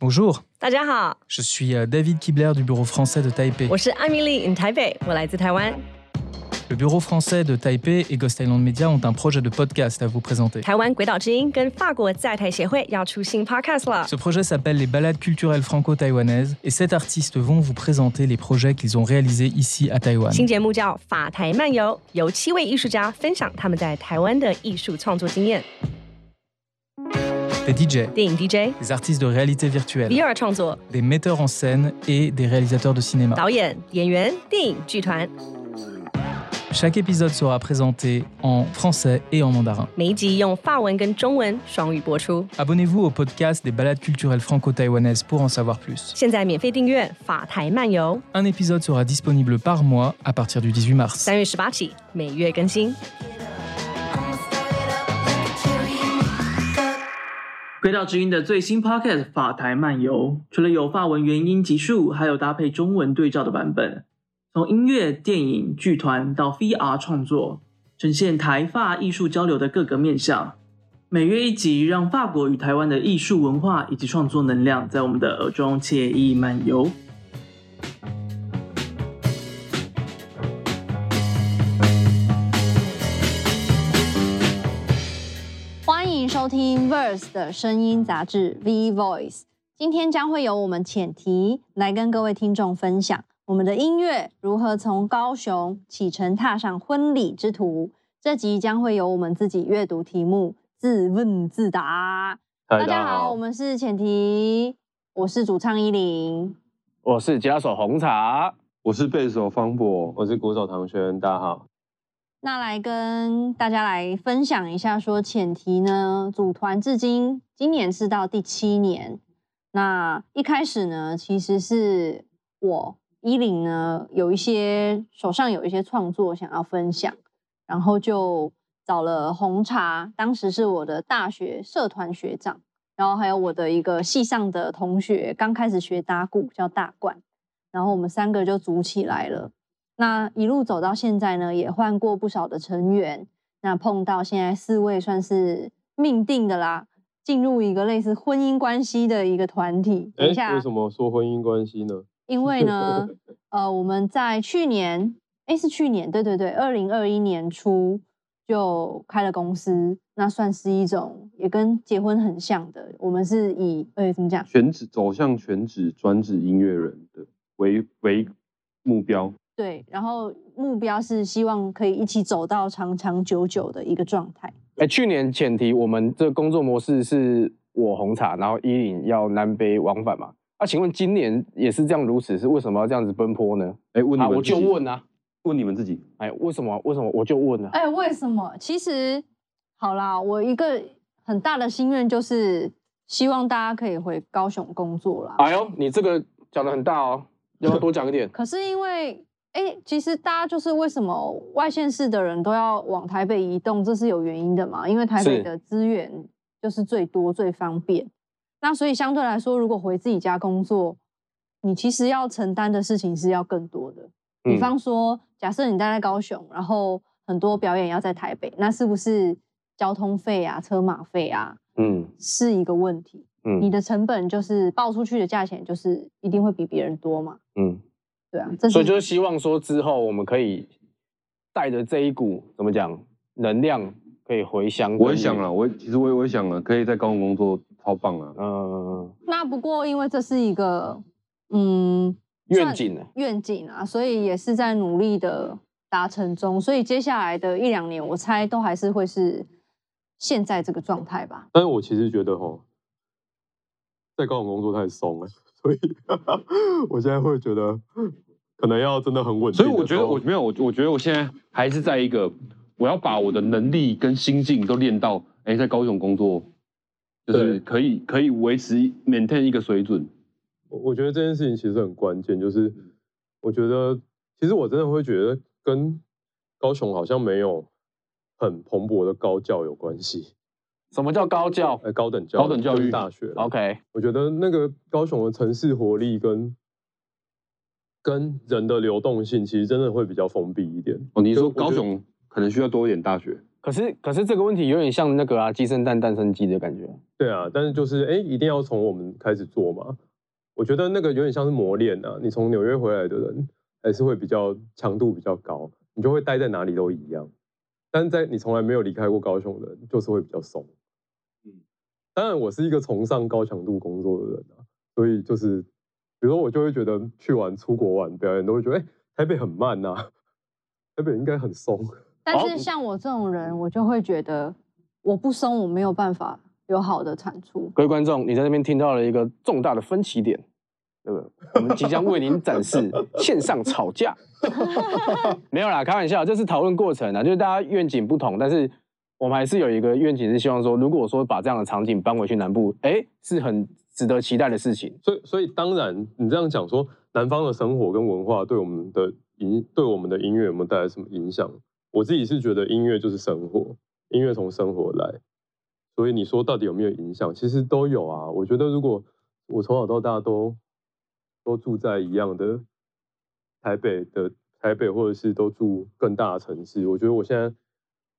Bonjour. Je suis euh, David Kibler du bureau français de Taipei. Le bureau français de Taipei et Ghost Island Media ont un projet de podcast à vous présenter. Ce projet s'appelle Les balades culturelles franco-taïwanaises et sept artistes vont vous présenter les projets qu'ils ont réalisés ici à Taïwan des DJ, des artistes de réalité virtuelle, des metteurs en scène et des réalisateurs de cinéma. Chaque épisode sera présenté en français et en mandarin. Abonnez-vous au podcast des balades culturelles franco-taïwanaises pour en savoir plus. Un épisode sera disponible par mois à partir du 18 mars. 轨道之音的最新 Podcast《法台漫游》，除了有法文原音集数，还有搭配中文对照的版本。从音乐、电影、剧团到 VR 创作，呈现台法艺术交流的各个面向。每月一集，让法国与台湾的艺术文化以及创作能量在我们的耳中惬意漫游。迎收听 Verse 的声音杂志 V Voice。今天将会由我们浅提来跟各位听众分享我们的音乐如何从高雄启程踏上婚礼之途。这集将会由我们自己阅读题目，自问自答。大家好，我们是浅提，我是主唱依林。我是吉他手红茶，我是贝手方博，我是鼓手唐轩，大家好。那来跟大家来分享一下，说前提呢，组团至今，今年是到第七年。那一开始呢，其实是我依林呢有一些手上有一些创作想要分享，然后就找了红茶，当时是我的大学社团学长，然后还有我的一个系上的同学，刚开始学打鼓叫大冠，然后我们三个就组起来了。那一路走到现在呢，也换过不少的成员。那碰到现在四位算是命定的啦，进入一个类似婚姻关系的一个团体。等一下，为什么说婚姻关系呢？因为呢，呃，我们在去年，哎，是去年，对对对，二零二一年初就开了公司，那算是一种也跟结婚很像的。我们是以，呃，怎么讲？全职走向全职专职音乐人的为为目标。对，然后目标是希望可以一起走到长长久久的一个状态。哎，去年前提我们这个工作模式是我红茶，然后伊林要南北往返嘛。那、请问今年也是这样如此，是为什么要这样子奔波呢？哎，问你啊，我们，就问啊，问你们自己，哎，为什么？为什么我就问啊？哎，为什么？其实好啦，我一个很大的心愿就是希望大家可以回高雄工作啦。哎呦，你这个讲的很大哦，要不要多讲一点？可是因为，哎，其实大家就是为什么外县市的人都要往台北移动，这是有原因的嘛？因为台北的资源就是最多、最方便。那所以相对来说，如果回自己家工作，你其实要承担的事情是要更多的。比嗯方说，假设你待在高雄，然后很多表演要在台北，那是不是交通费啊、车马费啊嗯是一个问题？嗯你嗯的成本就是报出去的价钱，就是一定会比别人多嘛？嗯，对啊，所以就是希望说之后我们可以带着这一股怎么讲能量，可以回乡。我也想了，，我也其实我也我也想了，可以在高雄工作，超棒啊！嗯，那不过因为这是一个嗯算愿景呢？愿景啊，所以也是在努力的达成中。所以接下来的一两年，我猜都还是会是现在这个状态吧。但是我其实觉得哈，在高雄工作太松了，所以 我现在会觉得可能要真的很稳。所以我觉得我没有，我我觉得我现在还是在一个，我要把我的能力跟心境都练到，哎，在高雄工作，就是可以可以维持 maintain 一个水准。我我觉得这件事情其实很关键，就是我觉得其实我真的会觉得跟高雄好像没有很蓬勃的高教有关系，什么叫高教呃，高等教高等教育大学？OK，我觉得那个高雄的城市活力跟跟人的流动性，其实真的会比较封闭一点。哦，你说高雄可能需要多一点大学，可是可是这个问题有点像那个啊鸡生蛋蛋生鸡的感觉。对啊，但是就是哎，一定要从我们开始做嘛。我觉得那个有点像是磨练啊。你从纽约回来的人，还是会比较强度比较高，你就会待在哪里都一样。但是在你从来没有离开过高雄的人，就是会比较松。嗯，当然我是一个崇尚高强度工作的人啊，所以就是比如说我就会觉得去玩出国玩表演都会觉得哎台北很慢呐，台北应该很松。但是像我这种人，我就会觉得我不松，我没有办法有好的产出。各位观众，你在这边听到了一个重大的分歧点，对不对？我们即将为您展示 线上吵架。没有啦，开玩笑，这是讨论过程啊，就是大家愿景不同，但是我们还是有一个愿景，是希望说，如果说把这样的场景搬回去南部，哎，是很值得期待的事情。所以，所以当然，你这样讲说，南方的生活跟文化对我们的影，对我们的音乐有没有带来什么影响？我自己是觉得音乐就是生活，音乐从生活来，所以你说到底有没有影响？其实都有啊。我觉得如果我从小到大都都住在一样的台北的台北，或者是都住更大的城市，我觉得我现在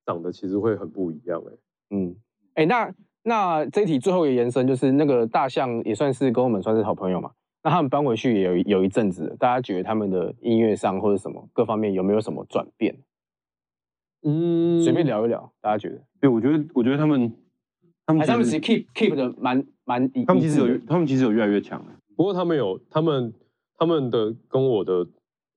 长得其实会很不一样哎。嗯，哎，那那这一题最后一个延伸就是那个大象也算是跟我们算是好朋友嘛。那他们搬回去也有有一阵子，大家觉得他们的音乐上或者什么各方面有没有什么转变？嗯，随便聊一聊，大家觉得？对，我觉得，我觉得他们，他们他们其实 keep keep 的蛮蛮，他们其实有，他们其实有越来越强。不过他们有，他们他们的跟我的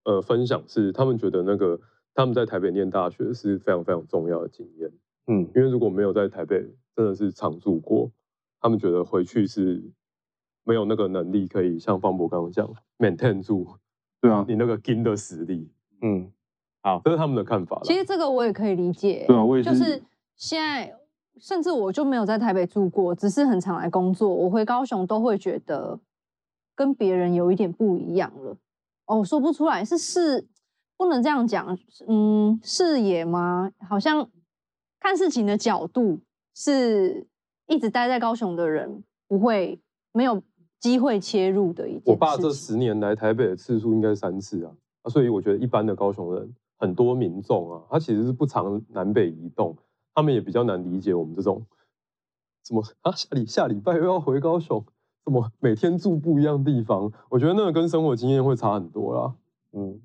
呃分享是，他们觉得那个他们在台北念大学是非常非常重要的经验。嗯，因为如果没有在台北真的是常住过，他们觉得回去是没有那个能力可以像方博刚刚讲 maintain 住，对啊，你那个金的实力，嗯。好，这是他们的看法。其实这个我也可以理解。对啊，我也是。就是现在，甚至我就没有在台北住过，只是很常来工作。我回高雄都会觉得跟别人有一点不一样了。哦，说不出来，是视不能这样讲。嗯，视野吗？好像看事情的角度是一直待在高雄的人不会没有机会切入的一件。我爸这十年来台北的次数应该三次啊。啊，所以我觉得一般的高雄人，很多民众啊，他其实是不常南北移动，他们也比较难理解我们这种，什么啊下礼下礼拜又要回高雄，怎么每天住不一样地方？我觉得那个跟生活经验会差很多啦。嗯，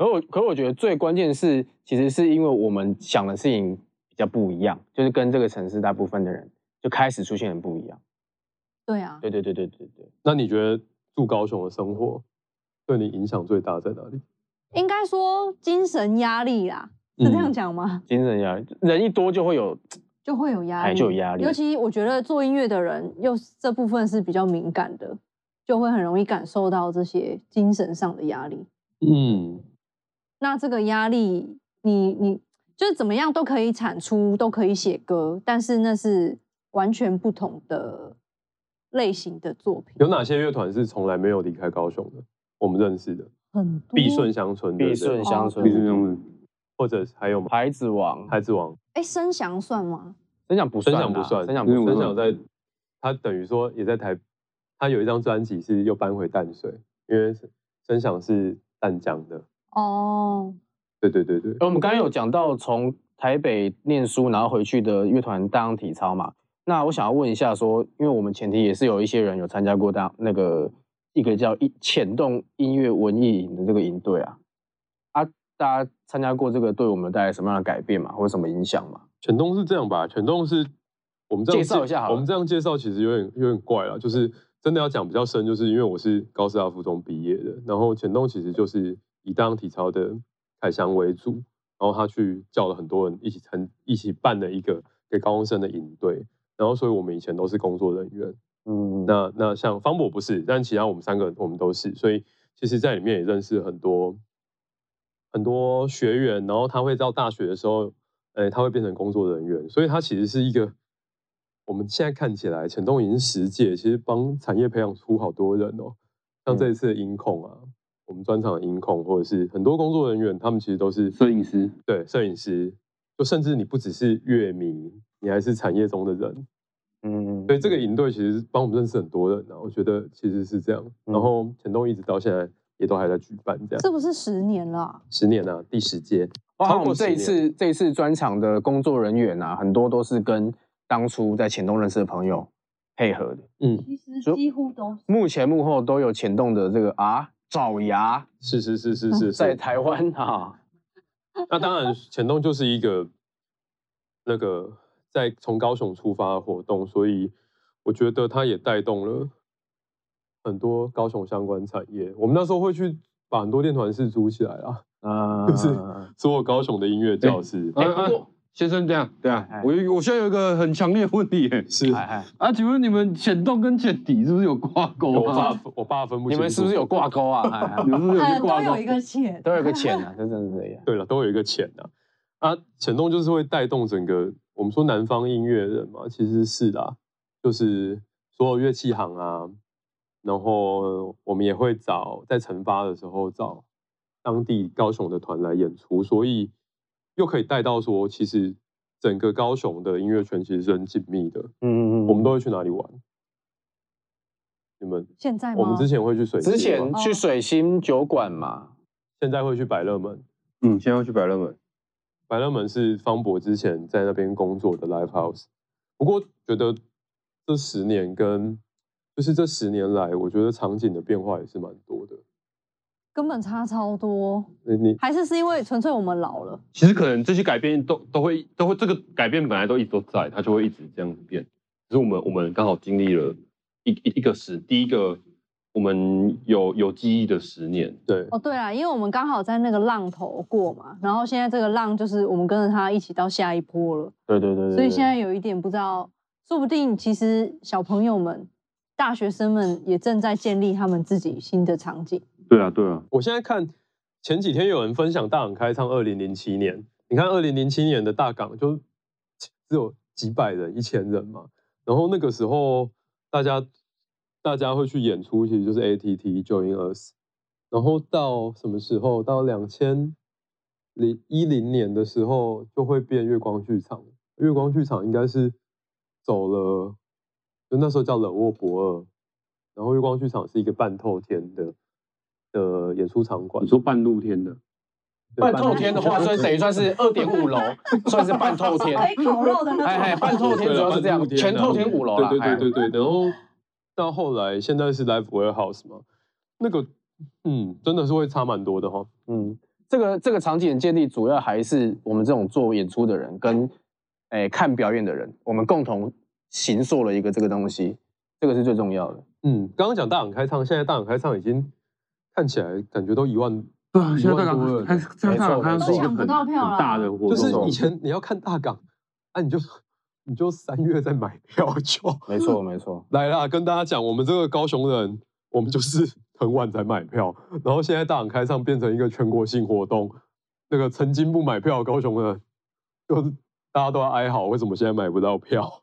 可我可我觉得最关键是，其实是因为我们想的事情比较不一样，就是跟这个城市大部分的人就开始出现很不一样。对啊，对对对对对对。那你觉得住高雄的生活？对你影响最大在哪里？应该说精神压力啦，是这样讲吗？精神压力，人一多就会有，就会有压力，就有压力。尤其我觉得做音乐的人，又这部分是比较敏感的，就会很容易感受到这些精神上的压力。嗯，那这个压力，你你就是怎么样都可以产出，都可以写歌，但是那是完全不同的类型的作品。有哪些乐团是从来没有离开高雄的？我们认识的，很必顺乡村，必顺乡村，必顺乡村，或者还有孩子王，孩子王。哎，声响算吗？声响不算，声响不算，声响不算。声响在，他等于说也在台，他有一张专辑是又搬回淡水，因为声响是淡江的。哦，对对对对。我们刚刚有讲到从台北念书然后回去的乐团大量体操嘛，那我想要问一下说，因为我们前提也是有一些人有参加过大那个。一个叫“一浅动音乐文艺营”的这个营队啊，啊，大家参加过这个，对我们带来什么样的改变嘛，或者什么影响嘛？浅动是这样吧？浅动是我们这样介绍一下，我们这样介绍其实有点有点怪了，就是真的要讲比较深，就是因为我是高师大附中毕业的，然后浅动其实就是以当体操的凯翔为主，然后他去叫了很多人一起参一起办了一个给高中生的营队，然后所以我们以前都是工作人员。嗯，那那像方博不是，但其他我们三个我们都是，所以其实在里面也认识很多很多学员，然后他会到大学的时候，哎，他会变成工作人员，所以他其实是一个我们现在看起来陈东已经十届，其实帮产业培养出好多人哦，像这一次的音控啊，我们专场的音控，或者是很多工作人员，他们其实都是摄影师，对，摄影师，就甚至你不只是乐迷，你还是产业中的人。嗯，所以这个营队其实帮我们认识很多人呢，我觉得其实是这样。然后前东一直到现在也都还在举办，这样是不是十年了？十年了，第十届。包括我超过10们这一次这一次专场的工作人员啊，很多都是跟当初在浅洞认识的朋友配合的，嗯，其实就几乎都是幕前幕后都有浅洞的这个啊爪牙是是是是是，在台湾啊，那当然，浅洞就是一个那个在从高雄出发的活动，所以我觉得它也带动了很多高雄相关产业。我们那时候会去把很多练团室租起来啊，啊，就是所有高雄的音乐教室。哎、哎不过先生这样，对啊哎，我有我现在有一个很强烈的问题耶，是啊，请问你们浅洞跟浅底是不是有挂钩我爸啊？我爸分不清楚，你们是不是有挂钩啊？哎哎你们是不是有呃去挂钩都有一？个浅，都有个浅啊，真的是这样。对了，都有一个浅啊。啊，浅洞就是会带动整个我们说南方音乐人嘛，其实是的啊，就是所有乐器行啊，然后我们也会找在惩罚的时候找当地高雄的团来演出，所以又可以带到说，其实整个高雄的音乐圈其实是很紧密的。嗯嗯嗯，我们都会去哪里玩？你们？现在吗？我们之前会去水之前去水星酒馆嘛，现在会去百乐门。嗯，现在会去百乐门。百乐门是方博之前在那边工作的 live house，不过觉得这十年跟就是这十年来，我觉得场景的变化也是蛮多的。根本差超多，你你还是是因为纯粹我们老了，其实可能这些改变都都会都会这个改变本来都一直都在，它就会一直这样子变。只是我们我们刚好经历了一一一个十第一个我们有有记忆的十年，对。哦，对啊，因为我们刚好在那个浪头过嘛，然后现在这个浪就是我们跟着它一起到下一波了，对对对对，对。所以现在有一点不知道，说不定其实小朋友们、大学生们也正在建立他们自己新的场景。对啊对啊，我现在看前几天有人分享大港开唱二零零七年，你看二零零七年的大港就只有几百人、一千人嘛，然后那个时候大家大家会去演出，其实就是 ATT Join Us，然后到什么时候？到两千零一零年的时候就会变月光剧场，月光剧场应该是走了，就那时候叫冷沃博二，然后月光剧场是一个半透天的的演出场馆你，说半露天的，半透天的话，所以等于算是二点五楼，算是半透天。可以烤肉的那种哎哎，半透天主要是这样，全透天五楼啦。对对哎对对对，然后到后来现在是 Live Warehouse 嘛，那个嗯真的是会差蛮多的哈。嗯，这个这个场景的建立，主要还是我们这种做演出的人跟哎、看表演的人，我们共同形塑了一个这个东西，这个是最重要的。嗯，刚刚讲大港开唱，现在大港开唱已经看起来感觉都一万，对啊，一现在大万多人港还现在大港开没错。是一个都抢不到票啦大的活动，就是。以前你要看大港，啊你就你就三月再买票就 没错没错，来啦，跟大家讲，我们这个高雄人，我们就是很晚才买票，然后现在大港开唱变成一个全国性活动，那个曾经不买票高雄人，就是大家都要哀嚎，为什么现在买不到票？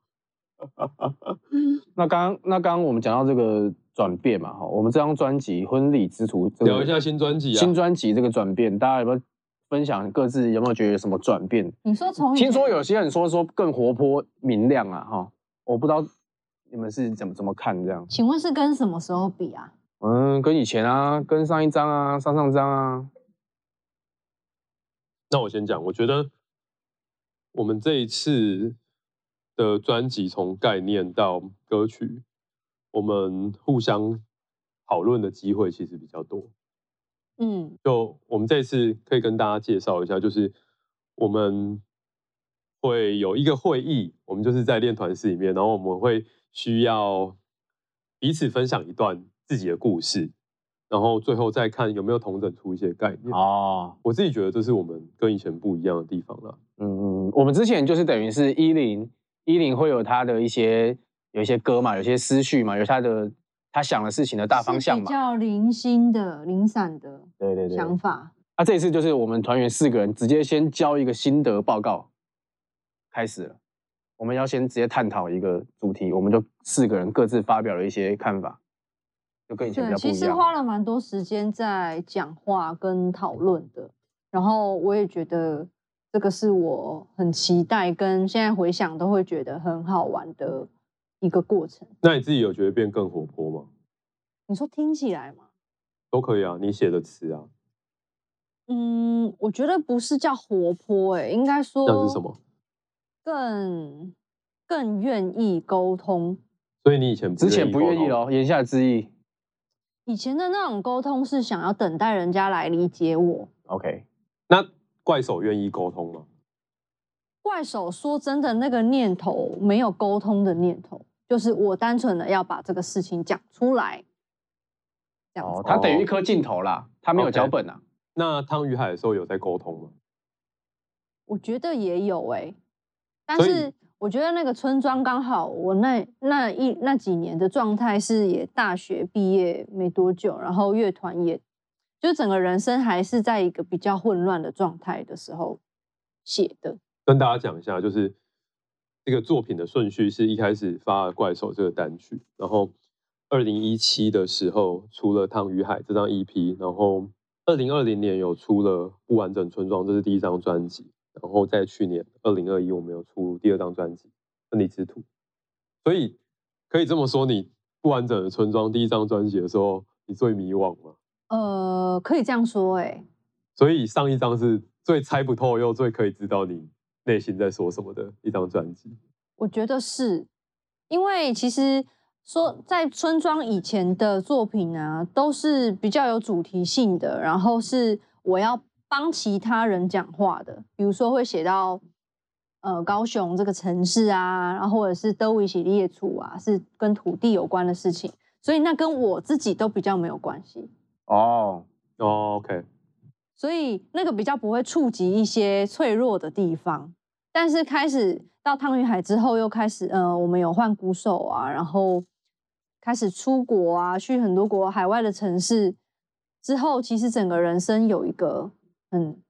那刚刚那刚刚我们讲到这个转变嘛，哈，我们这张专辑《婚礼之途》这个聊一下新专辑啊，新专辑这个转变，大家有没有分享各自有没有觉得有什么转变？你说从听说有些人说说更活泼明亮啊，哈，我不知道你们是怎么怎么看这样？请问是跟什么时候比啊？嗯，跟以前啊，跟上一张啊，上上张啊，那我先讲，我觉得我们这一次的专辑从概念到歌曲，我们互相讨论的机会其实比较多。嗯，就我们这次可以跟大家介绍一下，就是我们会有一个会议，我们就是在练团室里面，然后我们会需要彼此分享一段自己的故事，然后最后再看有没有同整出一些概念。哦，我自己觉得这是我们跟以前不一样的地方了。嗯嗯，我们之前就是等于是一零一零会有他的一些有一些歌嘛，有些思绪嘛，有他的他想的事情的大方向嘛，是比较零星的、零散的对对对。想法。那、这一次就是我们团员四个人直接先交一个心得报告，开始了。我们要先直接探讨一个主题，我们就四个人各自发表了一些看法，就跟以前比对，其实较不一样。花了蛮多时间在讲话跟讨论的。然后我也觉得这个是我很期待，跟现在回想都会觉得很好玩的一个过程。那你自己有觉得变更活泼吗？你说听起来吗？都可以啊，你写的词啊，嗯，我觉得不是叫活泼、欸，应该说那是什么？更更愿意沟通。所以你以前之前不愿意沟通咯，言下之意。以前的那种沟通是想要等待人家来理解我。OK，那怪手愿意沟通吗？怪手说真的，那个念头没有沟通的念头，就是我单纯的要把这个事情讲出来，这样子。哦，他等于一颗镜头啦，他没有脚本啊。那汤与海的时候有在沟通吗？我觉得也有哎、但是我觉得那个村庄刚好我那那一那几年的状态是也大学毕业没多久，然后乐团也就整个人生还是在一个比较混乱的状态的时候写的。跟大家讲一下，就是这个作品的顺序是一开始发了《怪兽》这个单曲，然后二零一七的时候出了《汤与海》这张 EP，然后二零二零年有出了《不完整村庄》，这是第一张专辑，然后在去年二零二一我们有出第二张专辑《分离之土》，所以可以这么说，你《不完整的村庄》第一张专辑的时候，你最迷惘吗？呃，可以这样说哎、所以上一张是最猜不透又最可以知道你内心在说什么的一张专辑。我觉得是，因为其实说在村庄以前的作品啊，都是比较有主题性的，然后是我要帮其他人讲话的，比如说会写到呃高雄这个城市啊，然后或者是德维喜列处啊，是跟土地有关的事情，所以那跟我自己都比较没有关系。哦，哦，OK，所以那个比较不会触及一些脆弱的地方。但是开始到汤与海之后，又开始呃，我们有换鼓手啊，然后开始出国啊，去很多国海外的城市之后，其实整个人生有一个很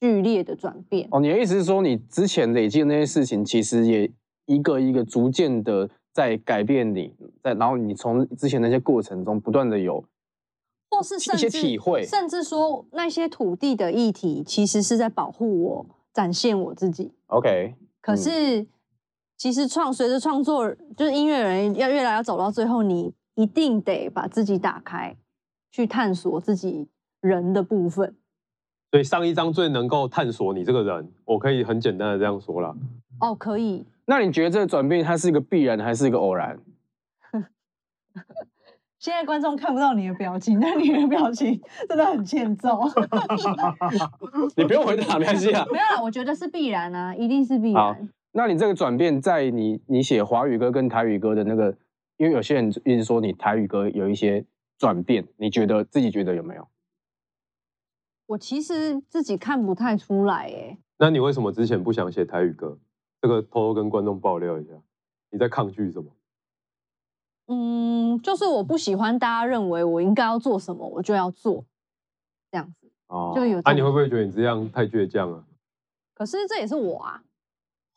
剧烈的转变。哦，你的意思是说，你之前累积的那些事情，其实也一个一个逐渐的在改变你，在然后你从之前那些过程中不断的有或是一些甚至体会甚至说那些土地的议题，其实是在保护我，展现我自己。OK，可嗯是，其实创随着创作，就是音乐人要越来要走到最后，你一定得把自己打开，去探索自己人的部分。所以上一张最能够探索你这个人，我可以很简单的这样说了。哦，可以。那你觉得这个转变它是一个必然还是一个偶然？现在观众看不到你的表情，但你的表情真的很欠揍。你不用回答，没关系啊。没有啦，我觉得是必然啊，一定是必好然。那你这个转变在你你写华语歌跟台语歌的那个，因为有些人一直说你台语歌有一些转变，你觉得自己觉得有没有？我其实自己看不太出来，哎，那你为什么之前不想写台语歌？这个偷偷跟观众爆料一下，你在抗拒什么？嗯，就是我不喜欢大家认为我应该要做什么，我就要做，这样子哦啊，就有这种。你会不会觉得你这样太倔强了？可是这也是我啊，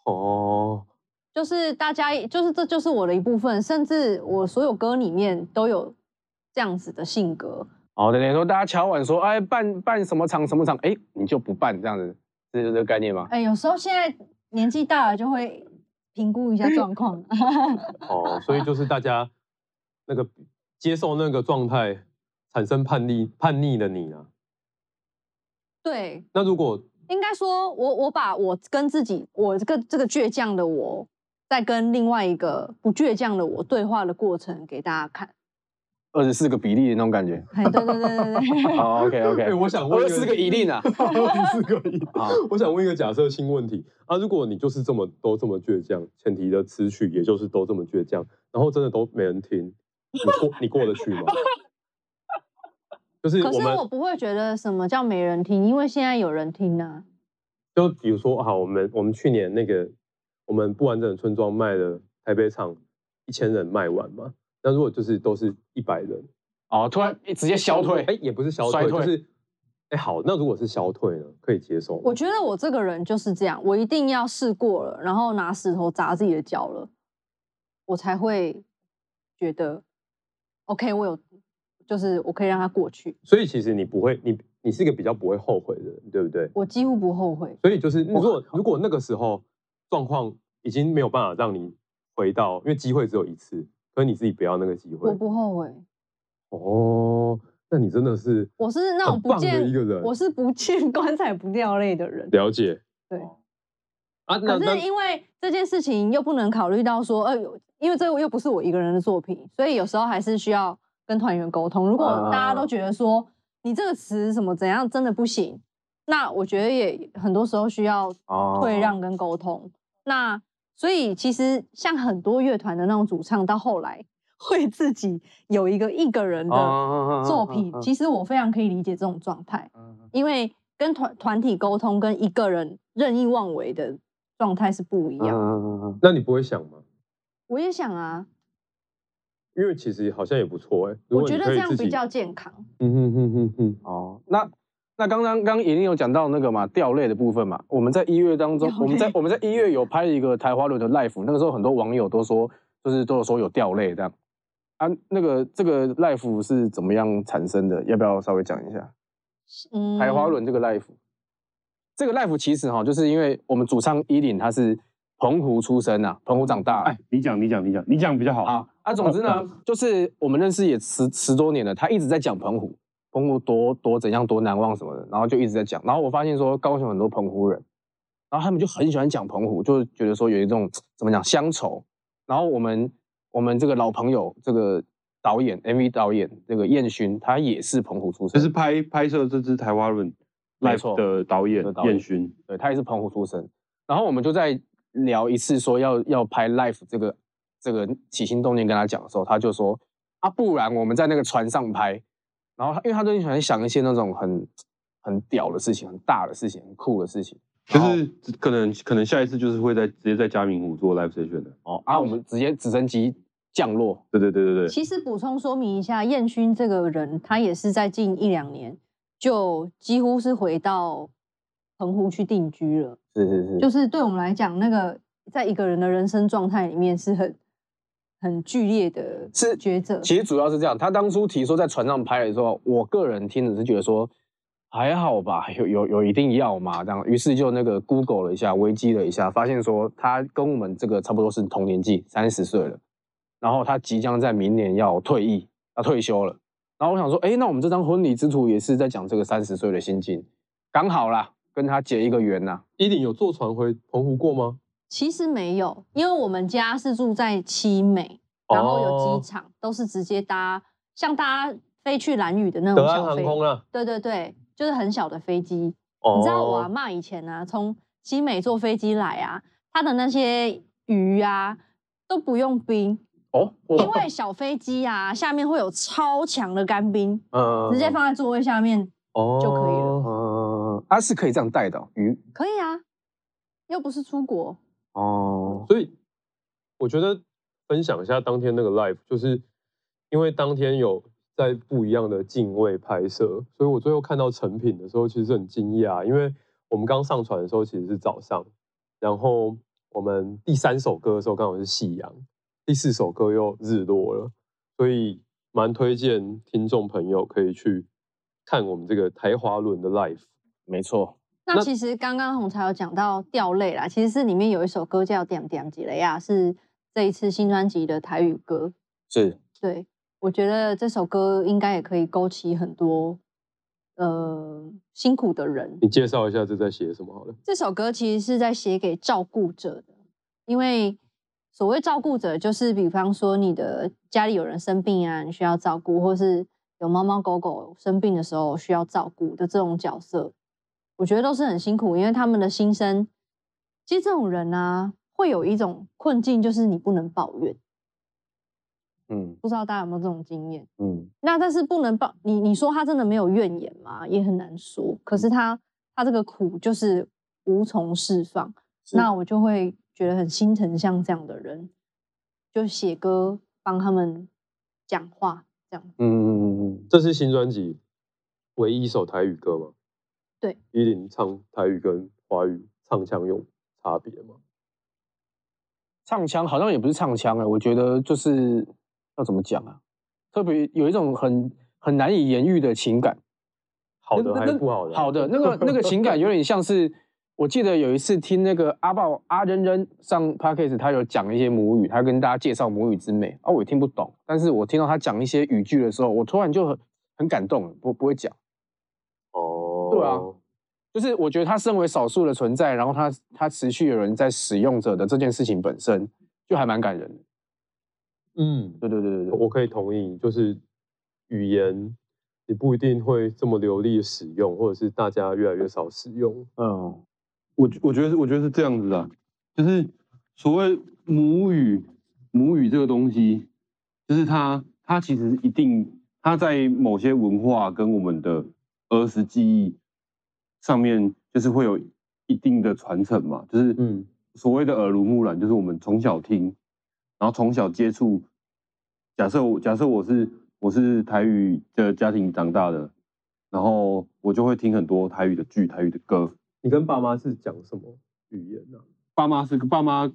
哦，就是大家，就是这就是我的一部分，甚至我所有歌里面都有这样子的性格。哦，等于说大家敲碗说，哎，办办什么场什么场，哎，你就不办这样子，这是这个概念吗？哎，有时候现在年纪大了，就会评估一下状况。哦，所以就是大家那个接受那个状态，产生叛逆叛逆的你啊。对，那如果应该说我我把我跟自己，我这个这个倔强的我，在跟另外一个不倔强的我对话的过程给大家看。二十四个比例的那种感觉。哎，对对对对对。好，OK 哎、OK，我想问一二十四个一令啊。四个一我想问一个假设性问题啊，如果你就是这么都这么倔强，前提的词曲也就是都这么倔强，然后真的都没人听，你过你过得去吗？就是可是我不会觉得什么叫没人听，因为现在有人听啊。就比如说，好，我们我们去年那个我们不完整的村庄卖了台北场一千人卖完嘛，那如果就是都是一百人，哦，突然直接消退，哎、也不是消退就是哎、好，那如果是消退呢，可以接受？我觉得我这个人就是这样，我一定要试过了，然后拿石头砸自己的脚了，我才会觉得 OK，我有，就是我可以让他过去，所以其实你不会，你你是一个比较不会后悔的人，对不对？我几乎不后悔。所以就是如果如果那个时候状况已经没有办法让你回到，因为机会只有一次，可是你自己不要那个机会我不后悔，哦。那你真的是我是那种不见一个人，我是不见 棺材不掉泪的人。了解对，啊。那可是因为这件事情又不能考虑到说，呃，有因为这个又不是我一个人的作品，所以有时候还是需要跟团员沟通。如果大家都觉得说你这个词什么怎样真的不行，那我觉得也很多时候需要哦退让跟沟通。那所以其实像很多乐团的那种主唱，到后来会自己有一个一个人的哦作品，其实我非常可以理解这种状态，因为跟团团体沟通跟一个人任意妄为的状态是不一样。嗯，那你不会想吗？我也想啊，因为其实好像也不错哎。我觉得这样比较健康。嗯哼哼哼哼。哦，那那刚刚刚莹莹有讲到那个嘛掉泪的部分嘛，我们在一月当中我们在我们在一月有拍一个台花轮的 live，那个时候很多网友都说，就是都有说有掉泪这样。啊，那个这个 life 是怎么样产生的？要不要稍微讲一下？嗯，台花轮这个 life，这个 life 其实哈，就是因为我们主唱依林他是澎湖出生啊，澎湖长大。哎，你讲，你讲，你讲，你讲比较好。好啊，总之呢，就是我们认识也十十多年了，他一直在讲澎湖，澎湖多多怎样多难忘什么的，然后就一直在讲。然后我发现说高雄很多澎湖人，然后他们就很喜欢讲澎湖，就是觉得说有一种怎么讲乡愁。然后我们我们这个老朋友这个导演 MV 导演这个燕勋，他也是澎湖出生，就是拍拍摄这支台湾论没错的导演的导演燕勋，对他也是澎湖出生。然后我们就在聊一次说要要拍 life 这个这个起心动念跟他讲的时候，他就说啊，不然我们在那个船上拍。然后他因为他最近喜欢想一些那种很很屌的事情、很大的事情、很酷的事情。就是可能可能下一次就是会在直接在嘉明湖做 live session 的。哦啊，我们直接直升机降落。对对对对对，其实补充说明一下，燕勋这个人，他也是在近一两年就几乎是回到澎湖去定居了。是是是，就是对我们来讲，那个在一个人的人生状态里面是很很剧烈的是抉择。其实主要是这样，他当初提说在船上拍的时候，我个人听的是觉得说还好吧，有有有一定要嘛？这样，于是就那个 Google 了一下，维基了一下，发现说他跟我们这个差不多是同年纪，三十岁了，然后他即将在明年要退役，要退休了。然后我想说，哎，那我们这张婚礼之图也是在讲这个三十岁的心境，刚好啦，跟他结一个缘呐、依林有坐船回澎湖过吗？其实没有，因为我们家是住在七美，然后有哦机场，都是直接搭像大家飞去兰屿的那种。航空啊，对对对，就是很小的飞机。哦你知道我阿妈以前啊，从七美坐飞机来啊，她的那些鱼啊都不用冰，哦，因为小飞机啊下面会有超强的干冰，嗯直接放在座位下面哦就可以了呃，啊是可以这样带的哦鱼可以啊，又不是出国。哦，所以我觉得分享一下当天那个 live，就是因为当天有在不一样的境位拍摄，所以我最后看到成品的时候，其实很惊讶，因为我们刚上传的时候其实是早上，然后我们第三首歌的时候刚好是夕阳，第四首歌又日落了，所以蛮推荐听众朋友可以去看我们这个台华轮的 live。没错，那那其实刚刚红茶有讲到掉泪啦，其实是里面有一首歌叫《点点几雷亚》，是这一次新专辑的台语歌。是对，我觉得这首歌应该也可以勾起很多呃辛苦的人。你介绍一下这在写什么好了？这首歌其实是在写给照顾者的，因为所谓照顾者，就是比方说你的家里有人生病啊，你需要照顾，或是有猫猫狗狗生病的时候需要照顾的这种角色，我觉得都是很辛苦，因为他们的心声，其实这种人啊，会有一种困境，就是你不能抱怨。嗯不知道大家有没有这种经验？嗯那但是不能抱你，你说他真的没有怨言吗？也很难说。可是他他这个苦就是无从释放，那我就会觉得很心疼像这样的人，就写歌帮他们讲话这样。嗯嗯嗯嗯，这是新专辑唯一一首台语歌吗？对，依林唱台语跟华语唱腔有差别吗？唱腔好像也不是唱腔哎，我觉得就是要怎么讲啊，特别有一种很很难以言喻的情感。好的还是不好的？好的，那个那个情感有点像是，我记得有一次听那个阿豹阿仁仁上 podcast，他有讲一些母语，他跟大家介绍母语之美啊，我也听不懂，但是我听到他讲一些语句的时候，我突然就很很感动，不不会讲。哦，对啊。就是我觉得他身为少数的存在，然后他他持续有人在使用者的这件事情本身，就还蛮感人的。嗯，对对对对对，我可以同意，就是语言你不一定会这么流利的使用，或者是大家越来越少使用。嗯，我我觉得是我觉得是这样子的，就是所谓母语，母语这个东西，就是它它其实一定它在某些文化跟我们的儿时记忆上面，就是会有一定的传承嘛，就是嗯所谓的耳濡目染，就是我们从小听，然后从小接触。假设我假设我是我是台语的家庭长大的，然后我就会听很多台语的剧、台语的歌。你跟爸妈是讲什么语言呢、爸妈是爸妈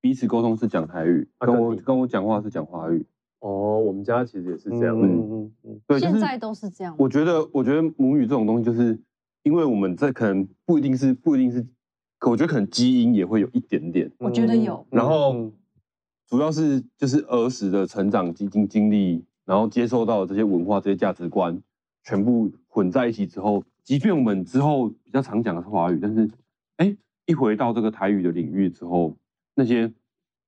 彼此沟通是讲台语，跟我啊跟我讲话是讲华语。哦，我们家其实也是这样的。嗯嗯嗯，对，就是现在都是这样。我觉得，我觉得母语这种东西，就是因为我们这可能不一定是不一定是，可我觉得可能基因也会有一点点。我觉得有然后嗯主要是就是儿时的成长经经经历，然后接受到的这些文化、这些价值观，全部混在一起之后，即便我们之后比较常讲的是华语，但是哎，一回到这个台语的领域之后，那些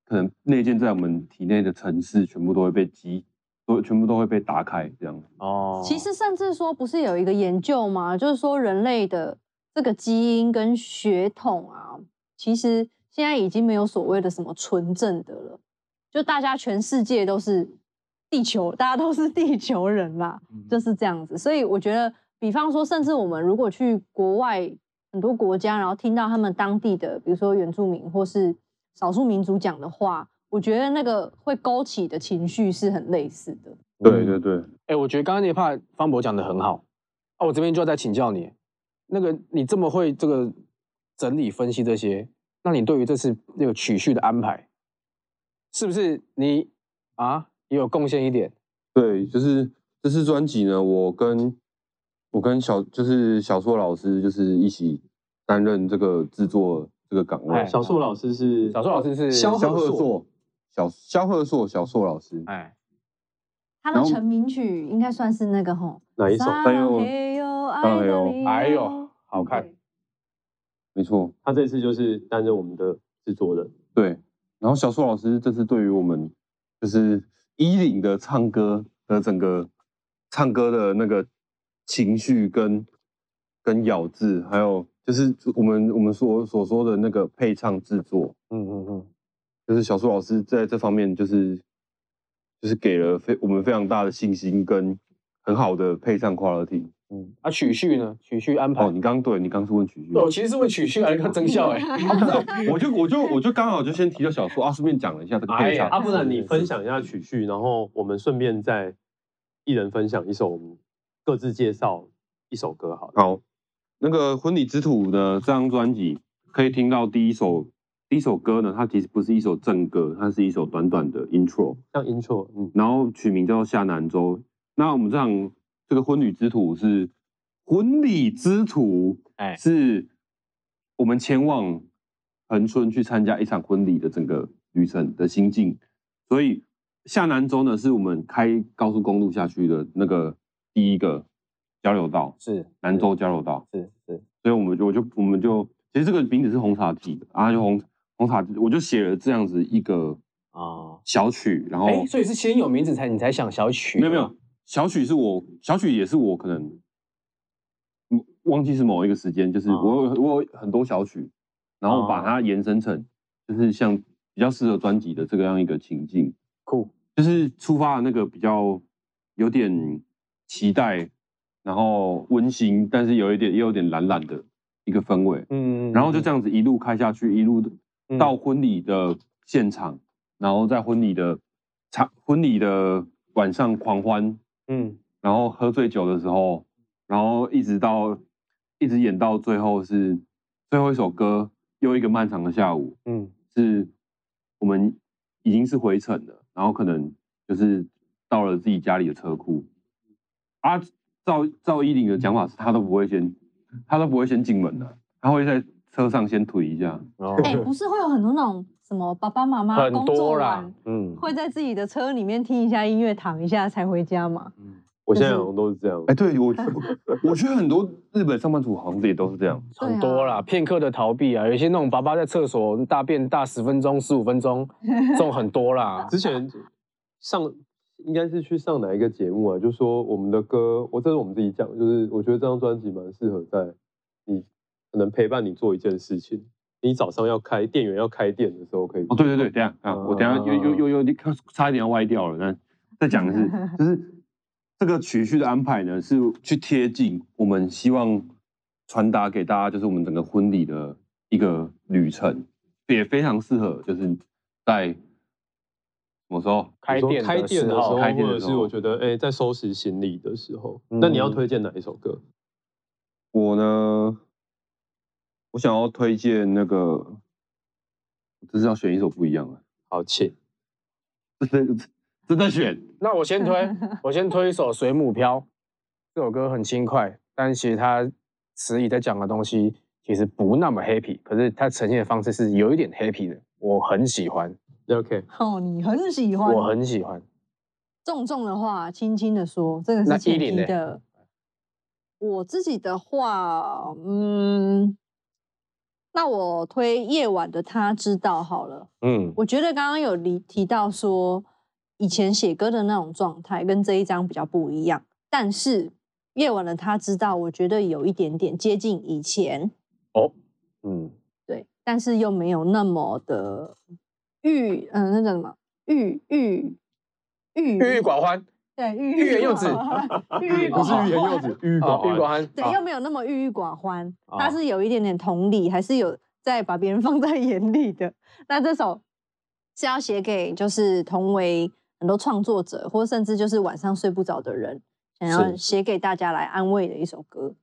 可能内建在我们体内的城市，全部都会被激，都全部都会被打开，这样。哦，其实甚至说，不是有一个研究吗？就是说人类的这个基因跟血统啊，其实现在已经没有所谓的什么纯正的了，就大家全世界都是地球，大家都是地球人啦，就是这样子。所以我觉得，比方说，甚至我们如果去国外很多国家，然后听到他们当地的，比如说原住民或是少数民族讲的话，我觉得那个会勾起的情绪是很类似的。对对对，哎、我觉得刚刚那一 part 方博讲的很好，啊，我这边就要再请教你，那个你这么会这个整理分析这些，那你对于这次那个曲序的安排，是不是你啊也有贡献一点？对，就是这次专辑呢，我跟我跟小就是小硕老师就是一起担任这个制作这个岗位哎。小树老师是小树老师是萧萧贺硕，贺硕，小肖贺硕，小硕老师。哎，他的成名曲应该算是那个吼，哪一首？撒还有浪嘿哟，撒浪嘿哟的理由哎呦，好看，没错，他这次就是担任我们的制作人。对。然后小硕老师这次对于我们就是衣领的唱歌的整个唱歌的那个情绪跟跟咬字，还有就是我们我们所所说的那个配唱制作，嗯嗯嗯，就是小苏老师在这方面就是就是给了非我们非常大的信心跟很好的配唱 quality。嗯，啊，曲序呢？曲序安排？哦，你刚对你刚是问曲序，对我其实是问曲序还是看增效哎、我就我就我就刚好就先提到小说啊，顺便讲了一下这个配唱。啊，不然你分享一下曲序，然后我们顺便再一人分享一首，我们各自介绍一首歌好了。好，那个《婚礼之土》的，这张专辑可以听到第一首第一首歌呢，它其实不是一首正歌，它是一首短短的 intro，像 intro，嗯，然后取名叫做《下南州》。那我们这场这个婚礼之土是婚礼之土，哎是我们前往恒春去参加一场婚礼的整个旅程的心境。所以下南州呢，是我们开高速公路下去的那个第一个交流道，是南州交流道。是是，所以我们就我就我们就其实这个名字是红茶体的，然后就红红茶，我就写了这样子一个啊，小曲，然后哎、所以是先有名字才你才想小曲？没有没有，小曲是我小曲也是我可能嗯忘记是某一个时间，就是哦。我有我有很多小曲，然后把它延伸成就是像比较适合专辑的这个样一个情境，酷，就是出发的那个比较有点期待，然后温馨，但是有一点又有点懒懒的一个氛围，嗯然后就这样子一路开下去，一路嗯到婚礼的现场，然后在婚礼的场婚礼的晚上狂欢，嗯。然后喝醉酒的时候，然后一直到一直演到最后是最后一首歌，又一个漫长的下午，嗯。是我们已经是回程了，然后可能就是到了自己家里的车库。啊，赵赵依林的讲法是，他都不会先，他都不会先进门的，他会在车上先推一下。哦 哎、不是会有很多那种什么爸爸妈妈很工作多啦完，嗯，会在自己的车里面听一下音乐，躺一下才回家嘛？嗯我现在好像都是这样哎，。对我我觉得很多日本上班族好像也都是这样。对很多啦，啊片刻的逃避啊，有一些那种爸爸在厕所大便大十分钟、十五分钟，这种很多啦。之前上应该是去上哪一个节目啊？就说我们的歌，我这是我们自己讲，就是我觉得这张专辑蛮适合在你可能陪伴你做一件事情，你早上要开店员要开店的时候可以。哦，对对对，等下啊，我等下又又又又差一点要歪掉了，那再讲一次，就是这个曲序的安排呢，是去贴近我们希望传达给大家，就是我们整个婚礼的一个旅程，也非常适合，就是在什么时候开店开店的时候，开店或的时候者是我觉得哎、在收拾行李的时候，嗯那你要推荐哪一首歌？我呢，我想要推荐那个，这是要选一首不一样的，好，请。真的真的选，那我先推，我先推一首《水母漂》这首歌很轻快，但其实它词语在讲的东西其实不那么 happy，可是它呈现的方式是有一点 happy 的，我很喜欢，OK，哦，你很喜欢，我很喜欢。重重的话，轻轻的说，这个是前依林嘞提的。我自己的话，嗯，那我推夜晚的他知道好了。嗯，我觉得刚刚有提提到说，以前写歌的那种状态跟这一张比较不一样，但是夜晚的他知道，我觉得有一点点接近以前，哦嗯，对，但是又没有那么的郁，嗯、那叫什么？郁郁郁郁郁寡欢，对，郁欲言又止止，郁郁不是寡欲言又止，欲啊，郁寡欢。寡欢，对，啊又没有那么郁郁寡欢，它啊是有一点点同理，还是有在把别人放在眼里的。那这首是要写给就是同为很多创作者，或甚至就是晚上睡不着的人，想要写给大家来安慰的一首歌。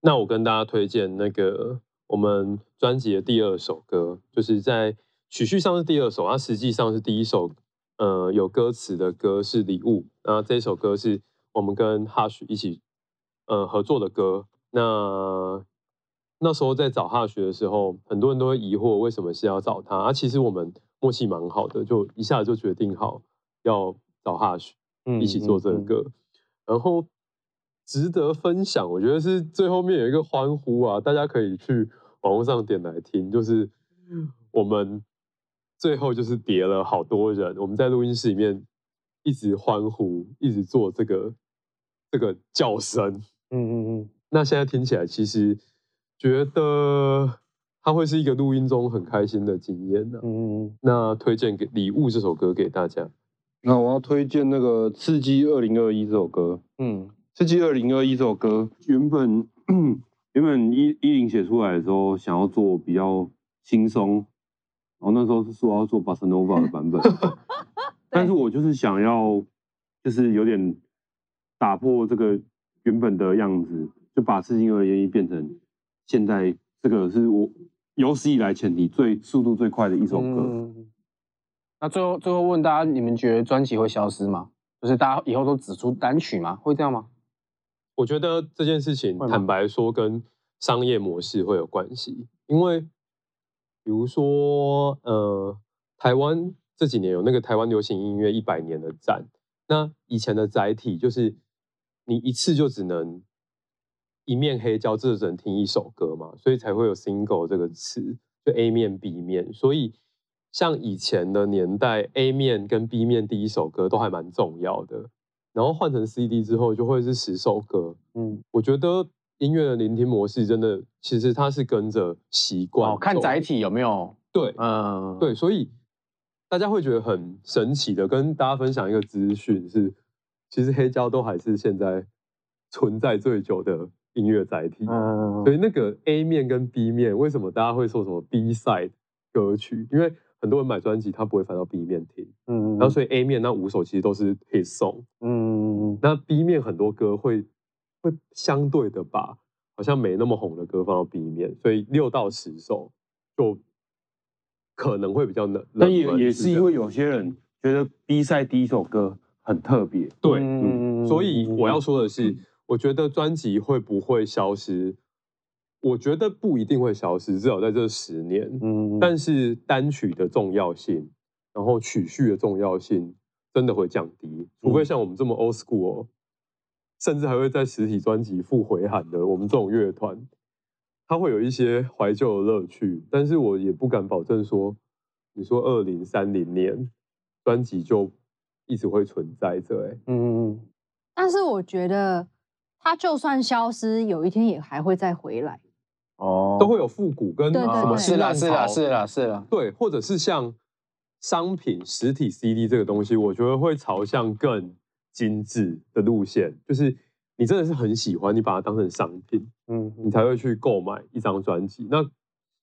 那我跟大家推荐那个我们专辑的第二首歌，就是在曲序上是第二首，它实际上是第一首，呃，有歌词的歌是《礼物》，那这首歌是我们跟 Hush 一起呃合作的歌。那那时候在找 Hush 的时候，很多人都会疑惑为什么是要找他，啊，其实我们默契蛮好的，就一下子就决定好要找 Hush。嗯一起做这个嗯歌，然后值得分享，我觉得是最后面有一个欢呼啊，大家可以去网络上点来听，就是我们最后就是叠了好多人，我们在录音室里面一直欢呼，一直做这个这个叫声，嗯嗯嗯，那现在听起来其实觉得它会是一个录音中很开心的经验呢、嗯嗯那推荐给《礼物》这首歌给大家。那我要推荐那个《刺激二零二一》这首歌，嗯《刺激二零二一》这首歌原本原本一一零写出来的时候，想要做比较轻松，然后那时候是说要做巴塞诺瓦的版本，但是我就是想要就是有点打破这个原本的样子，就把《刺激二零二一》变成现在这个是我有史以来前提最速度最快的一首歌。嗯那最后最后问大家，你们觉得专辑会消失吗？就是大家以后都只出单曲吗？会这样吗？我觉得这件事情坦白说跟商业模式会有关系，因为比如说呃，台湾这几年有那个台湾流行音乐一百年的展，那以前的载体就是你一次就只能一面黑胶，这只能听一首歌嘛，所以才会有 single 这个词，就 A 面 B 面，所以像以前的年代，A 面跟 B 面第一首歌都还蛮重要的。然后换成 CD 之后，就会是十首歌。嗯，我觉得音乐的聆听模式真的，其实它是跟着习惯哦，看走载体有没有，对嗯，对，所以大家会觉得很神奇的，跟大家分享一个资讯是，其实黑胶都还是现在存在最久的音乐载体。嗯，所以那个 A 面跟 B 面，为什么大家会说什么 B side 歌曲？因为很多人买专辑他不会翻到 B 面听，嗯，然后所以 A 面那五首其实都是 hit song，嗯，那 B 面很多歌会会相对的把好像没那么红的歌放到 B 面，所以六到十首就可能会比较冷。但也也是因为有些人觉得 B 赛第一首歌很特别，对，嗯所以我要说的是，我觉得专辑会不会消失？我觉得不一定会消失，至少在这十年。嗯，但是单曲的重要性，然后曲序的重要性真的会降低，除非像我们这么 old school，、甚至还会在实体专辑附回函的，我们这种乐团，它会有一些怀旧的乐趣，但是我也不敢保证说，你说二零三零年专辑就一直会存在着、欸，嗯嗯嗯，但是我觉得它就算消失，有一天也还会再回来。哦，都会有复古跟什么是啦是啦啦是啦是啦，对，或者是像商品实体 CD 这个东西，我觉得会朝向更精致的路线，就是你真的是很喜欢，你把它当成商品，嗯你才会去购买一张专辑。那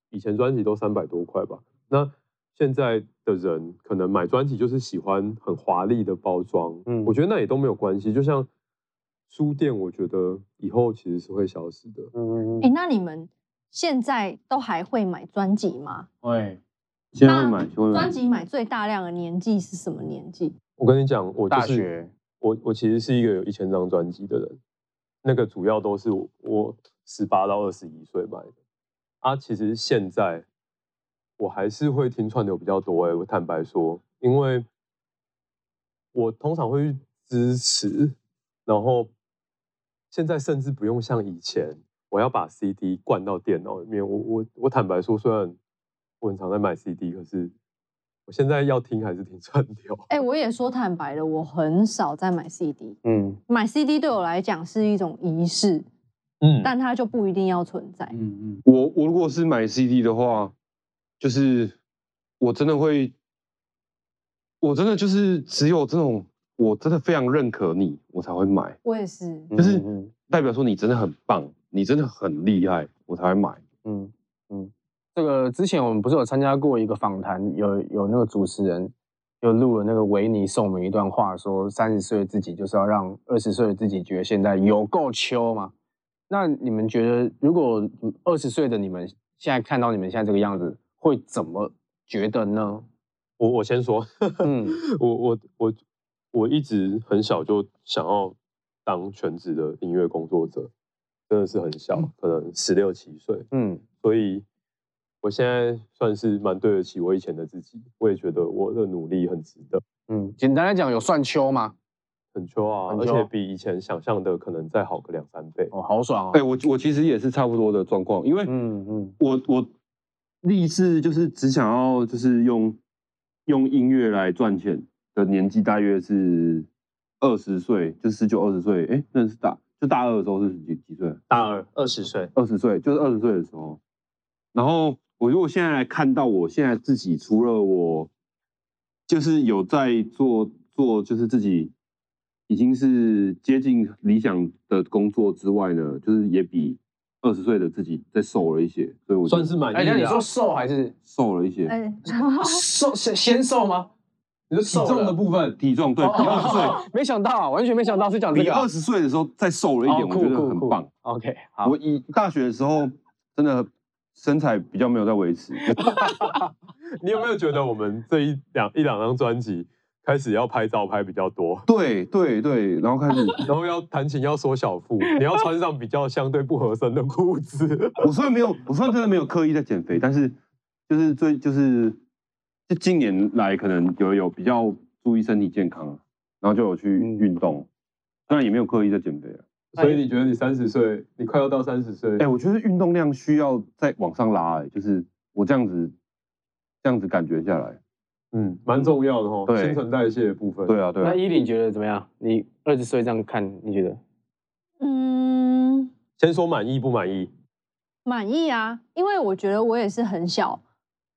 以前专辑都三百多块吧，那现在的人可能买专辑就是喜欢很华丽的包装，嗯我觉得那也都没有关系。就像书店，我觉得以后其实是会消失的。嗯哎、那你们现在都还会买专辑吗？会，现在会买，就会买专。辑买最大量的年纪是什么年纪？我跟你讲，我就是大学我我其实是一个有一千张专辑的人，那个主要都是我十八到二十一岁买的啊。其实现在我还是会听串流比较多哎、我坦白说，因为我通常会去支持，然后现在甚至不用像以前，我要把 CD 灌到电脑里面。我我我坦白说，虽然我很常在买 CD，可是我现在要听还是听串流。哎、我也说坦白的，我很少在买 CD。嗯买 CD 对我来讲是一种仪式，嗯但它就不一定要存在。嗯嗯，我我如果是买 CD 的话，就是我真的会，我真的就是只有这种我真的非常认可你，我才会买，我也是，就是嗯代表说你真的很棒，你真的很厉害，我才会买。嗯嗯，这个之前我们不是有参加过一个访谈，有有那个主持人又录了那个维尼送我们一段话，说三十岁的自己就是要让二十岁的自己觉得现在有够秋嘛。那你们觉得，如果二十岁的你们现在看到你们现在这个样子，会怎么觉得呢？我我先说，嗯 我我我我一直很小就想要当全职的音乐工作者，真的是很小，可能十六七岁，嗯所以我现在算是蛮对得起我以前的自己，我也觉得我的努力很值得，嗯，简单来讲，有算秋吗？很秋啊，秋而且比以前想象的可能再好个两三倍。哦，好爽啊。哎、我我其实也是差不多的状况，因为嗯嗯我我立志就是只想要就是用用音乐来赚钱的年纪大约是二十岁，就十九二十岁，哎，那是大就大二的时候是几几岁？大二二十岁，二十岁，就是二十岁的时候。然后我如果现在来看到我现在自己，除了我就是有在做做，就是自己已经是接近理想的工作之外呢，就是也比二十岁的自己再瘦了一些，所以我算是满意哎，那你的啊说瘦还是瘦了一些。哎、瘦先先瘦吗？你说体重的部分，体重对比二十 岁，没想到啊，完全没想到是讲这个二十岁的时候再瘦了一点，哦我觉得酷酷酷很棒。OK，好我，以大学的时候真的身材比较没有在维持，你有没有觉得我们这一两一两张专辑开始要拍照拍比较多，对对对，然后开始然后要弹琴要缩小腹，你要穿上比较相对不合身的裤子。我虽然没有，我虽然真的没有刻意在减肥，但是就是最就是就近年来可能有有比较注意身体健康，然后就有去嗯运动，当然也没有刻意在减肥啊。所以你觉得你三十岁，你快要到三十岁，哎、我觉得运动量需要再往上拉、哎，就是我这样子这样子感觉下来，嗯，蛮重要的哦，对新陈代谢的部分。对啊对啊那，依琳觉得怎么样？你二十岁这样看，你觉得？嗯，先说满意不满意？满意啊，因为我觉得我也是很小，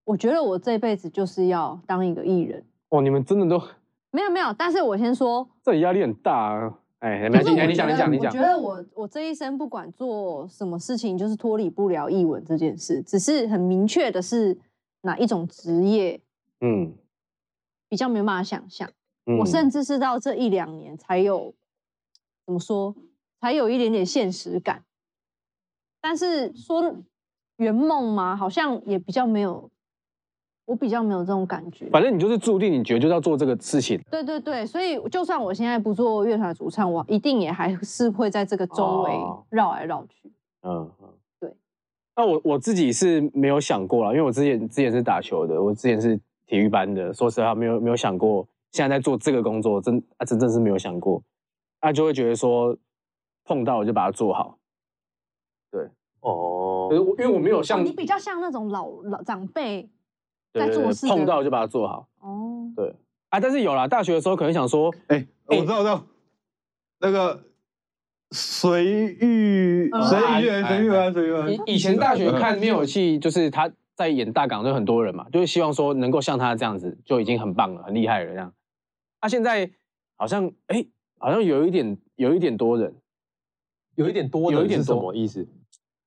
我觉得我这辈子就是要当一个艺人。哦，你们真的都没有没有，但是我先说，这里压力很大啊。哎，没关系，你讲，你讲，你讲我觉。得我我这一生不管做什么事情，就是脱离不了译文这件事，只是很明确的是哪一种职业嗯，比较没有办法想象。嗯我甚至是到这一两年才有怎么说，才有一点点现实感。但是说圆梦嘛？好像也比较没有，我比较没有这种感觉。反正你就是注定，你觉得就是要做这个事情。对对对，所以就算我现在不做乐团主唱，我一定也还是会在这个周围哦绕来绕去。嗯，嗯对。那我我自己是没有想过啦，因为我之前之前是打球的，我之前是体育班的，说实话没有没有想过现在在做这个工作，真啊真正是没有想过，啊就会觉得说，碰到我就把它做好。对哦可是我因为我没有像哦你比较像那种老老长辈在对对对做事碰到就把它做好。哦，对啊，但是有啦，大学的时候可能想说，哎，我知道，我知道，那个随遇嗯随遇而随遇而随遇而以以前大学看灭火器，就是他在演大港，就很多人嘛，就是希望说能够像他这样子，就已经很棒了，很厉害了这样。他、现在好像哎、好像有一点有一点多人，有一点多有一点什么意思？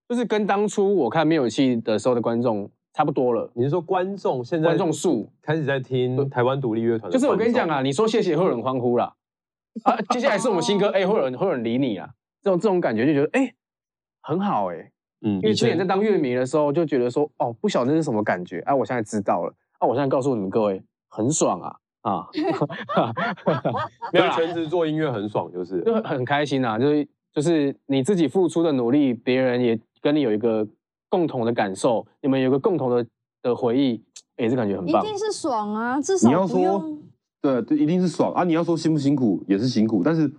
就是跟当初我看灭火器的时候的观众差不多了。你是说观众现在观众数开始在听台湾独立乐团？就是我跟你讲啊，，你说谢谢会有人欢呼啦，啊，接下来是我们新歌，哎、会有人会有人理你啊，这种这种感觉就觉得哎、很好哎、嗯，因为之前在当乐迷的时候，就觉得说，哦，不晓得那是什么感觉啊，我现在知道了，啊，我现在告诉你们各位，很爽啊啊，没有，全职做音乐很爽，就是就很很开心啊，就是就是你自己付出的努力，别人也跟你有一个共同的感受，你们有个共同的的回忆，也是感觉很棒。一定是爽啊，至少你要说不用对，一定是爽啊！你要说辛不辛苦也是辛苦，但是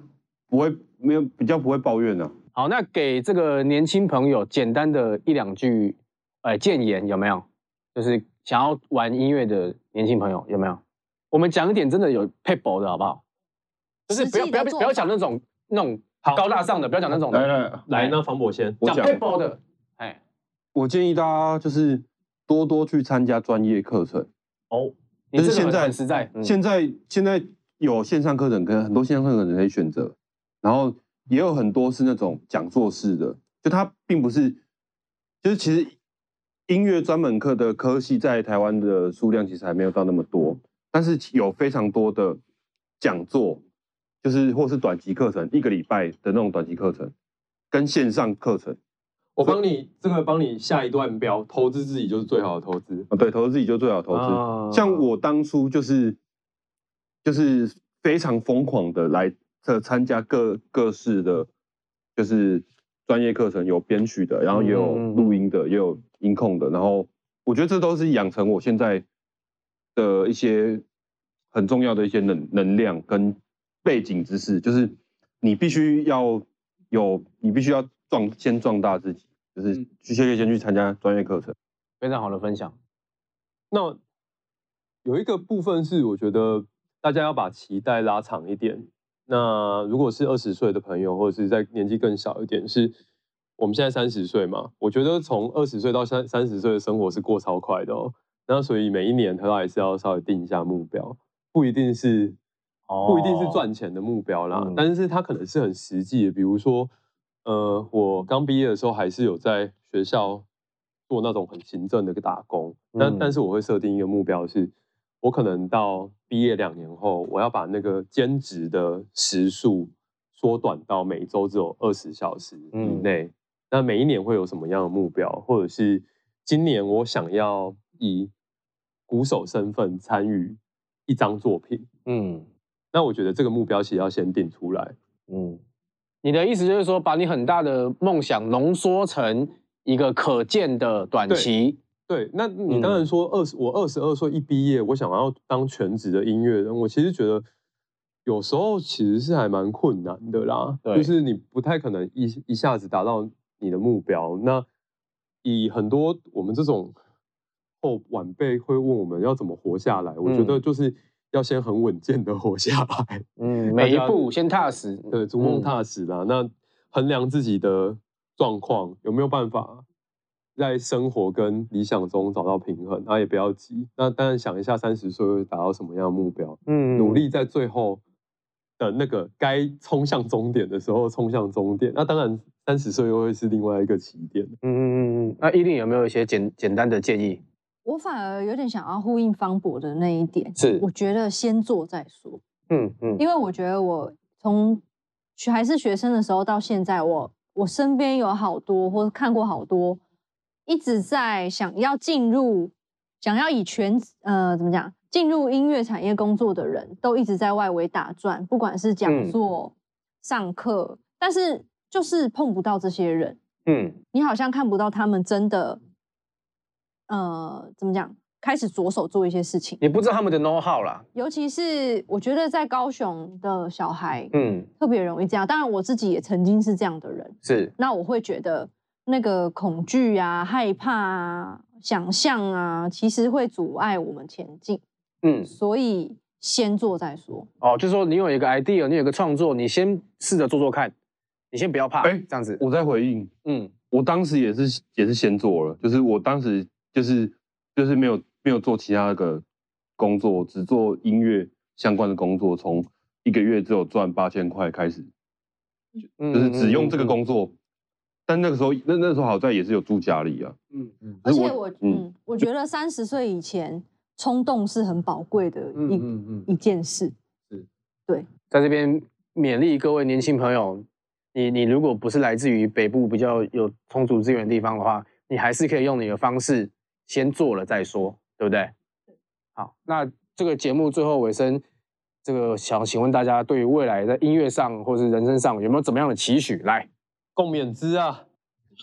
不会没有比较不会抱怨啊。好，那给这个年轻朋友简单的一两句，呃，建言有没有？就是想要玩音乐的年轻朋友有没有？我们讲一点真的有配薄的好不好？就是不要不要不要讲那种那种高大上的，不要讲那种来的，来，来，那房博先，我讲配薄的，哎，我建议大家就是多多去参加专业课程。哦，你这个很就是现在很实在，嗯现在现在有线上课程跟很多线上课程可以选择，然后也有很多是那种讲座式的，就它并不是，就是其实音乐专门课的科系在台湾的数量其实还没有到那么多，但是有非常多的讲座，就是或是短期课程，一个礼拜的那种短期课程，跟线上课程我帮你这个帮你下一段标，投资自己就是最好的投资。啊，对，投资自己就是最好的投资。啊像我当初就是就是非常疯狂的来这参加各各式的，就是专业课程，有编曲的，然后也有嗯录音的，也有音控的，然后我觉得这都是养成我现在的一些很重要的一些能能量跟背景知识，就是你必须要有，你必须要壮先壮大自己，就是嗯去先先去参加专业课程。非常好的分享。那有一个部分是，我觉得大家要把期待拉长一点。那如果是二十岁的朋友，或者是在年纪更小一点，是我们现在三十岁嘛？我觉得从二十岁到三三十岁的生活是过超快的哦。那所以每一年他还是要稍微定一下目标，不一定是不一定是赚钱的目标啦，嗯但是它可能是很实际的，比如说，呃，我刚毕业的时候还是有在学校做那种很行政的一个打工，但、嗯。但是我会设定一个目标是，我可能到毕业两年后，我要把那个兼职的时数缩短到每周只有二十小时以嗯。内。那每一年会有什么样的目标，或者是今年我想要以鼓手身份参与一张作品，嗯。那我觉得这个目标其实要先定出来。嗯，你的意思就是说，把你很大的梦想浓缩成一个可见的短期。对，那你嗯当然说二十、我二十二岁一毕业，我想要当全职的音乐人，我其实觉得有时候其实是还蛮困难的啦。对就是你不太可能一一下子达到你的目标。那以很多我们这种后晚辈会问我们要怎么活下来，我觉得嗯就是要先很稳健的活下来。嗯，每一步先踏实。对，逐梦嗯踏实啦。那衡量自己的状况，有没有办法在生活跟理想中找到平衡？那，也不要急。那当然想一下，三十岁会达到什么样的目标？嗯努力在最后的那个该冲向终点的时候冲向终点。那当然，三十岁又会是另外一个起点。嗯嗯嗯嗯。那依林有没有一些简简单的建议？我反而有点想要呼应方博的那一点，是。我觉得先做再说，嗯嗯。因为我觉得我从学还是学生的时候到现在，我我身边有好多或者看过好多一直在想要进入，想要以全呃怎么讲进入音乐产业工作的人，都一直在外围打转，不管是讲嗯。座、上课，但是就是碰不到这些人。嗯。你好像看不到他们真的，呃，怎么讲，开始着手做一些事情。你不知道他们的 know how 啦，尤其是我觉得在高雄的小孩，嗯，特别容易这样。当然我自己也曾经是这样的人，是，那我会觉得那个恐惧啊、害怕啊、想象啊，其实会阻碍我们前进。嗯，所以先做再说。哦，就是说你有一个 idea，你有一个创作，你先试着做做看，你先不要怕，哎这样子，我在回应，嗯我当时也是也是先做了，就是我当时就是就是没有没有做其他的工作，只做音乐相关的工作，从一个月只有赚八千块开始，嗯就是只用这个嗯工作。但那个时候，那那时候好在也是有住家里啊，嗯嗯而且我嗯，我觉得三十岁以前冲动是很宝贵的嗯一、嗯嗯，一件事。是。对在这边勉励各位年轻朋友，你你如果不是来自于北部比较有充足资源的地方的话，你还是可以用你的方式先做了再说，对不对？好，那这个节目最后尾声，这个想请问大家，对于未来在音乐上或是人生上有没有怎么样的期许？来，共勉之啊。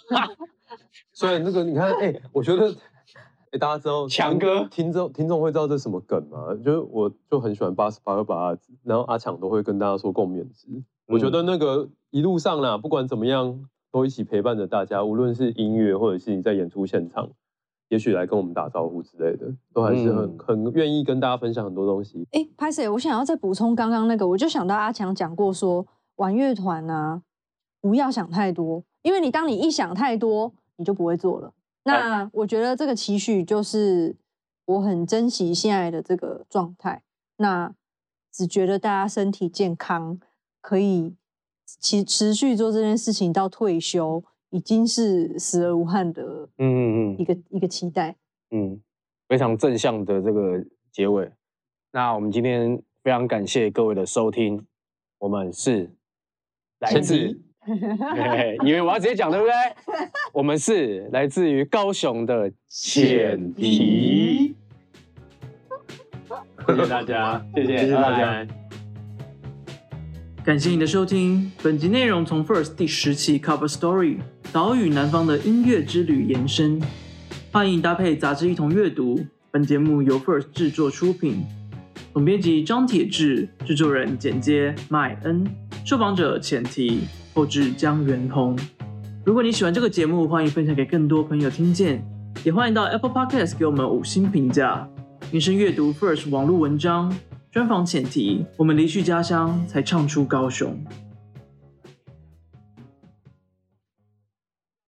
所以那个你看，哎、我觉得，哎、大家知道强哥听众听众会知道这是什么梗吗？就是我就很喜欢八十八个八然后阿强都会跟大家说共勉之。我觉得那个一路上啦，不管怎么样，都一起陪伴着大家，无论是音乐或者是你在演出现场，也许来跟我们打招呼之类的，都还是很、嗯很愿意跟大家分享很多东西。哎，拍谁？我想要再补充刚刚那个，我就想到阿强讲过说，玩乐团啊，不要想太多，因为你当你一想太多，你就不会做了。那我觉得这个期许就是我很珍惜现在的这个状态，那只觉得大家身体健康，可以持持续做这件事情到退休，已经是死而无憾的嗯嗯嗯一个、一个期待。嗯，非常正向的这个结尾。那我们今天非常感谢各位的收听，我们是来自 前提，嘿以为我要直接讲对不对？我们是来自于高雄的前提，谢谢大家，谢谢谢谢大家感谢你的收听，本集内容从 First 第十期 Cover Story 岛屿南方的音乐之旅延伸，欢迎搭配杂志一同阅读。本节目由 First 制作出品，总编辑张铁志，制作人剪接麦恩，受访者前提，后制江元通。如果你喜欢这个节目，欢迎分享给更多朋友听见，也欢迎到 Apple Podcast 给我们五星评价。延伸阅读 First 网络文章，专访前提，我们离去家乡，才唱出高雄。